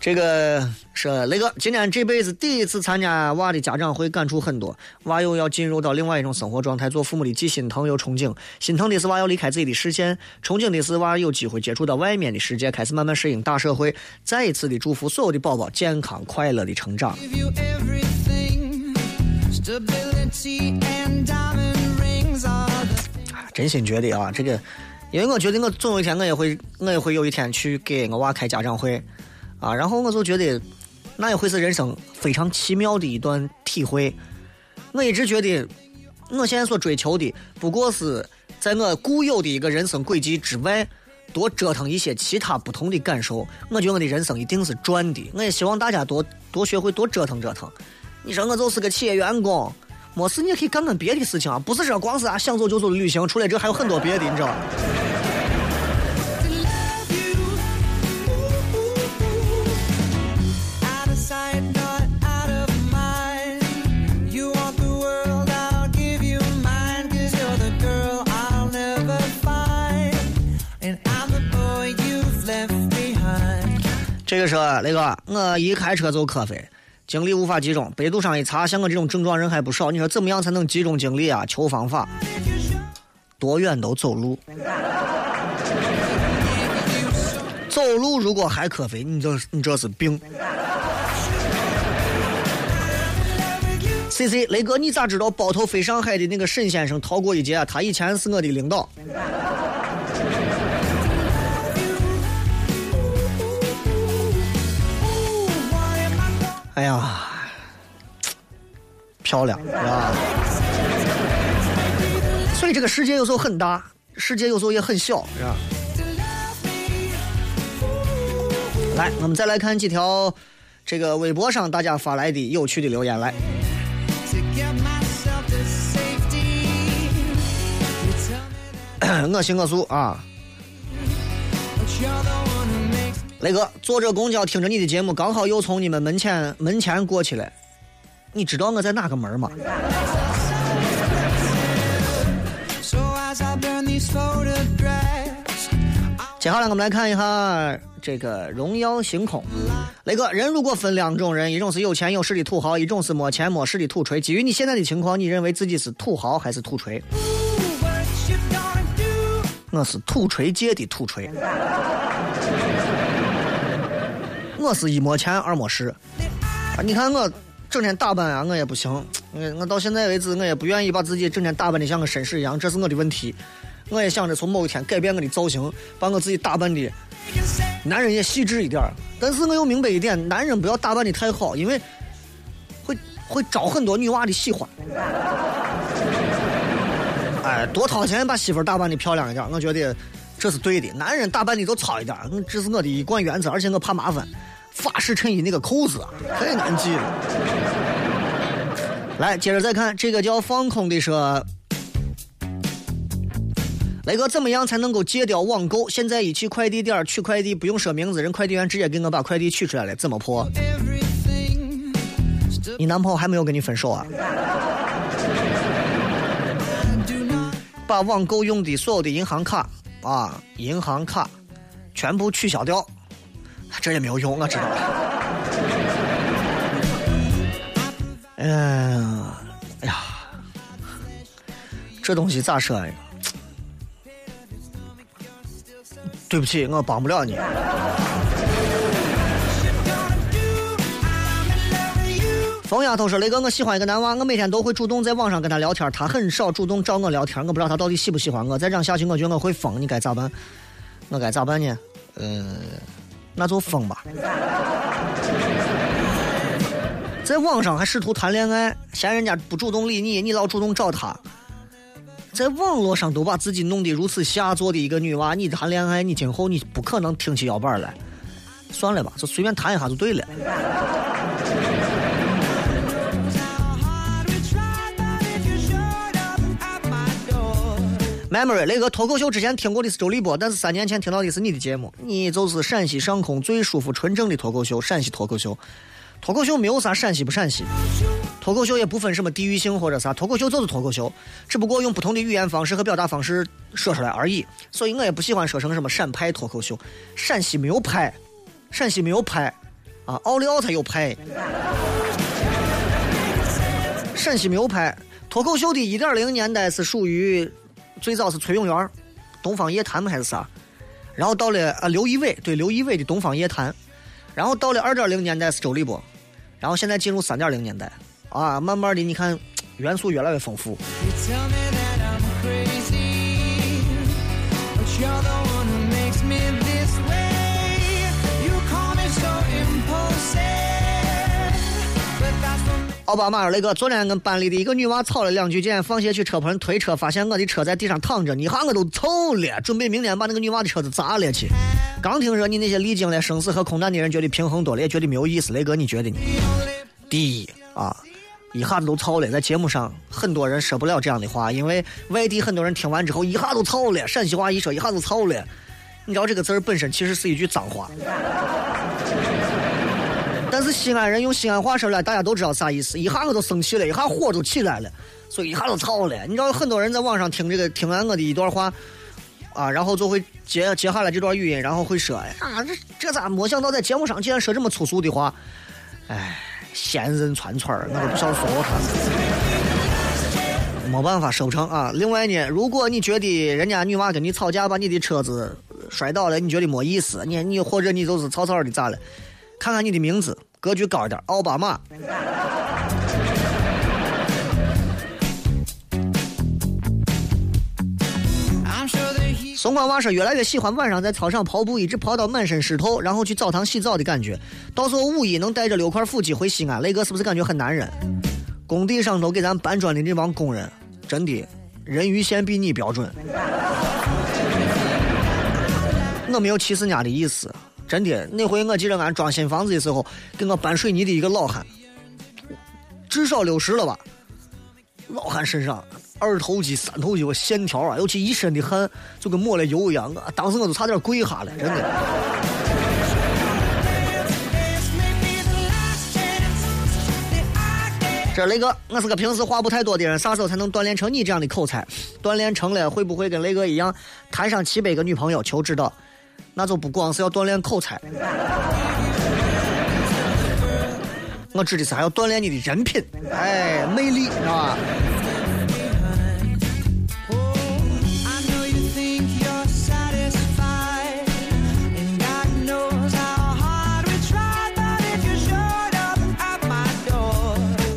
这个是雷哥，今天这辈子第一次参加娃的家长会，感触很多。娃又要进入到另外一种生活状态，做父母的既心疼又憧憬。心疼的是娃要离开自己的视线，憧憬的是娃有机会接触到外面的世界，开始慢慢适应大社会。再一次的祝福所有的宝宝健康快乐的成长。啊真心觉得啊，这个，因为我觉得我总有一天我也会，我也会有一天去给我娃开家长会，啊，然后我就觉得那也会是人生非常奇妙的一段体会。我一直觉得，我现在所追求的不过是在我固有的一个人生轨迹之外，多折腾一些其他不同的感受。我觉得我的人生一定是赚的。我也希望大家多多学会多折腾折腾。你说我就是个企业员工，没事，你也可以干干别的事情啊，不是说光是啊想走就走的旅行，除了这还有很多别的，你知道吧个车，雷哥，我一开车就瞌睡，精力无法集中。百度上一查，像我这种症状人还不少。你说怎么样才能集中精力啊？求方法，多远都走路。走路如果还瞌睡，你这你这是病。C C，雷哥，你咋知道包头飞上海的那个沈先生逃过一劫啊？他以前是我的领导。哎呀，漂亮，是吧？所以这个世界有时候很大，世界有时候也很小，是吧？来，我们再来看几条这个微博上大家发来的有趣的留言来。我行我素啊，雷哥，坐着公交听着你的节目，刚好又从你们门前门前过去了。你知道我在哪个门吗接下来我们来看一下这个荣耀星空。雷哥，人如果分两种人，一种是有钱有势的土豪，一种是没钱没势的土锤。基于你现在的情况，你认为自己是土豪还是土锤?我是土锤界的土锤。我是一没钱二没势。啊，你看我整天打扮啊，我也不行。我我到现在为止，我也不愿意把自己整天打扮的像个绅士一样，这是我的问题。我也想着从某一天改变我的造型，把我自己打扮的男人也细致一点。但是我又明白一点，男人不要打扮的太好，因为会会招很多女娃的喜欢。哎，多掏钱把媳妇打扮的漂亮一点，我觉得这是对的。男人打扮的都糙一点，这是我的一贯原则，而且我怕麻烦。法式衬衣那个扣子啊，太难系了。来，接着再看这个叫放空的说，雷哥怎么样才能够戒掉网购？现在一去快递点儿取快递不用说名字，人快递员直接给我把快递取出来了，怎么破？你男朋友还没有跟你分手啊？把网购用的所有的银行卡啊，银行卡全部取消掉，这也没有用，我知道。嗯，哎呀，这东西咋说呀？对不起，我帮不了你。冯丫头说：“雷哥，我喜欢一个男娃，我每天都会主动在网上跟他聊天，他很少主动找我聊天，我不知道他到底喜不喜欢我。再这样下去，我觉得我会疯，你该咋办？我该咋办呢？呃，那就疯吧。在网上还试图谈恋爱，嫌人家不主动理你，你老主动找他，在网络上都把自己弄得如此下作的一个女娃，你谈恋爱，你今后你不可能挺起腰板来。算了吧，就随便谈一下就对了。” Memory 那个脱口秀之前听过的是周立波，但是三年前听到的是你的节目。你就是陕西上空最舒服纯正的脱口秀，陕西脱口秀。脱口秀没有啥陕西不陕西，脱口秀也不分什么地域性或者啥，脱口秀就是脱口秀，只不过用不同的语言方式和表达方式说出来而已。所以我也不喜欢说成什么陕派脱口秀，陕西没有派，陕西没有派，啊，奥利奥才有派。陕西没有派脱口秀的一点零年代是属于最早是崔永元、东方夜谭还是啥？然后到了啊刘仪伟，对刘仪伟的东方夜谭，然后到了二点零年代是周立波，然后现在进入三点零年代，啊，慢慢的你看元素越来越丰富。You 奥巴马那个昨天跟班里的一个女娃吵了两句，今天放学去车棚推车，发现我的车在地上躺着，一下我都臭了，准备明天把那个女娃的车子砸了去。刚听说你那些历经了生死和空难的人觉得平衡多了，也觉得没有意思。雷哥，你觉得呢？第一啊，一下子都操了。在节目上，很多人说不了这样的话，因为外地很多人听完之后一下都操了。陕西话一说一下都操了。你知道这个字儿本身其实是一句脏话，但是西安人用西安话说来，大家都知道啥意思，一下我都生气了，一下火都起来了，所以一下都吵了。你知道很多人在网上听这个听完我的一段话。啊，然后就会接接下来这段语音，然后会说：“哎呀，这这咋没想到在节目上竟然说这么粗俗的话？”哎，闲人串串儿，我都不想说他。没办法，收不成啊。另外呢，如果你觉得人家女娃跟你吵架，把你的车子摔倒了，你觉得没意思，你你或者你就是草草的咋了？看看你的名字，格局高一点，奥巴马。松宽娃说，越来越喜欢晚上在操场跑步，一直跑到满身湿透，然后去澡堂洗澡的感觉。到时候五一能带着六块腹肌回西安，雷哥是不是感觉很男人？工地上都给咱搬砖的这帮工人，真的人鱼线比你标准。我没有歧视人家的意思，真的。那回我记得俺装新房子的时候，给我搬水泥的一个老汉，至少六十了吧？老汉身上。二头肌、三头肌，我线条啊，尤其一身的汗，就跟抹了油一样。我当时我都差点跪下了，真的。这雷哥，我是个平时话不太多的人，啥时候才能锻炼成你这样的口才？锻炼成了，会不会跟雷哥一样，谈上七百个女朋友？求指导。那就不光是要锻炼口才，我指的是还要锻炼你的人品，哎，魅力，是吧？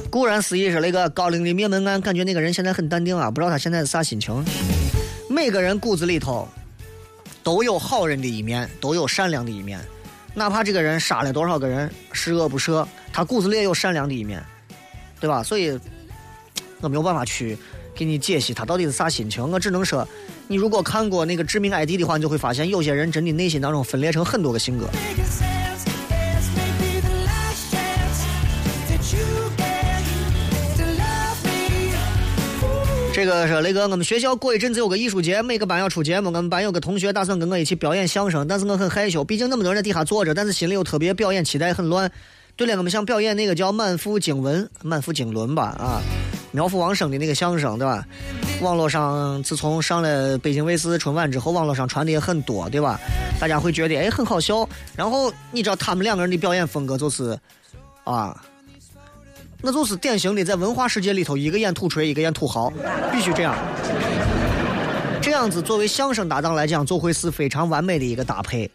固然思义是那个高陵的灭门案，感觉那个人现在很淡定啊，不知道他现在是啥心情。每个人骨子里头都有好人的一面，都有善良的一面，哪怕这个人杀了多少个人，十恶不赦，他骨子里也有善良的一面，对吧？所以我没有办法去给你解析他到底是啥心情，我只能说，你如果看过那个《致命 ID》的话，你就会发现有些人真的内心当中分裂成很多个性格。这个是雷哥，我们学校过一阵子有个艺术节，每个班要出节目。我们班有个同学打算跟我一起表演相声，但是我很害羞，毕竟那么多人在底下坐着，但是心里又特别表演期待，很乱。对了，我们想表演那个叫《满腹经纶》《满腹经纶》吧，啊，苗阜王声的那个相声，对吧？网络上自从上了北京卫视春晚之后，网络上传的也很多，对吧？大家会觉得哎很好笑。然后你知道他们两个人的表演风格就是，啊。那就是典型的在文化世界里头，一个演土锤，一个演土豪，必须这样。这样子作为相声搭档来讲，就会是非常完美的一个搭配，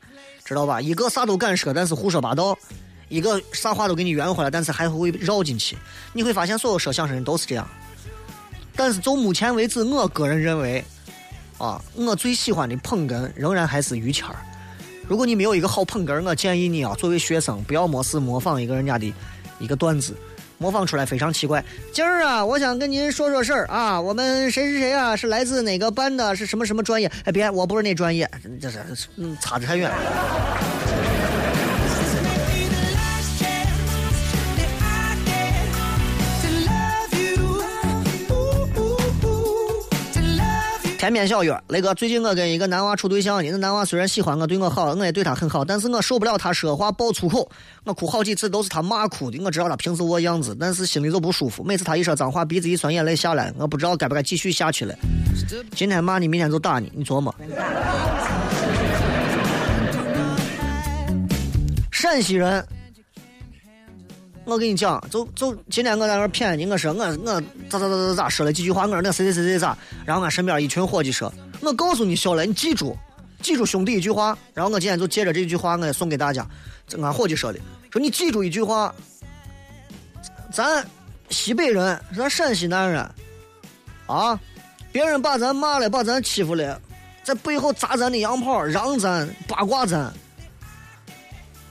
知道吧？一个啥都敢说，但是胡说八道；一个啥话都给你圆回来，但是还会绕进去。你会发现，所有说相声人都是这样。但是就目前为止，我个人认为，啊，我最喜欢的捧哏仍然还是于谦儿。如果你没有一个好捧哏，我建议你啊，作为学生，不要没事模仿一个人家的一个段子。模仿出来非常奇怪。今儿啊，我想跟您说说事儿啊。我们谁谁谁啊，是来自哪个班的？是什么什么专业？哎，别，我不是那专业，这是嗯，差得太远。天边小月，雷哥，最近我跟一个男娃处对象呢。那男娃虽然喜欢我，对我好，我也对他很好，但是我受不了他说话爆粗口，我哭好几次都是他骂哭的。我知道他平时我样子，但是心里就不舒服。每次他一说脏话，鼻子一酸，眼泪下来，我不知道该不该继续下去了。今天骂你，明天就打你，你琢磨。陕西人。我跟你讲，就就今天我在那骗你，我说我我咋咋咋咋咋说了几句话，我说那谁谁谁谁咋，然后俺身边一群伙计说，我告诉你小雷，你记住，记住兄弟一句话，然后我今天就借着这句话，我也送给大家，这俺伙计说的，说你记住一句话，咱西北人，咱陕西男人，啊，别人把咱骂了，把咱欺负了，在背后砸咱的洋炮，让咱八卦咱，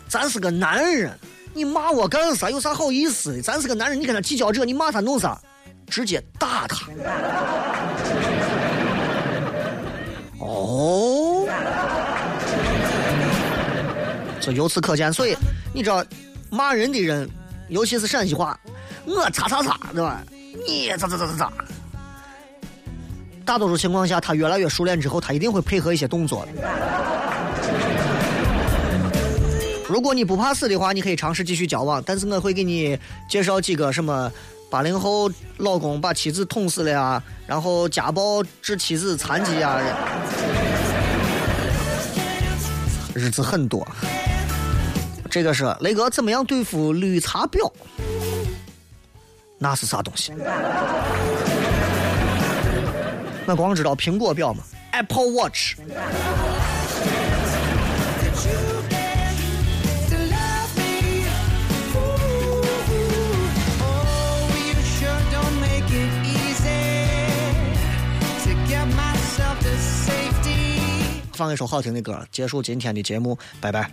咱是个男人。你骂我干啥？有啥好意思的？咱是个男人，你跟他计较这？你骂他弄啥？直接打他！哦，就由此可见，所以你知道，骂人的人，尤其是陕西话，我擦擦擦，对吧？你咋咋咋咋咋。大多数情况下，他越来越熟练之后，他一定会配合一些动作的。如果你不怕死的话，你可以尝试继续交往，但是我会给你介绍几个什么八零后老公把妻子捅死了呀，然后家暴致妻子残疾呀，日子很多。这个是雷哥怎么样对付绿茶婊？那是啥东西？我光知道苹果表嘛，Apple Watch。放一首好听的歌，结束今天的节目，拜拜。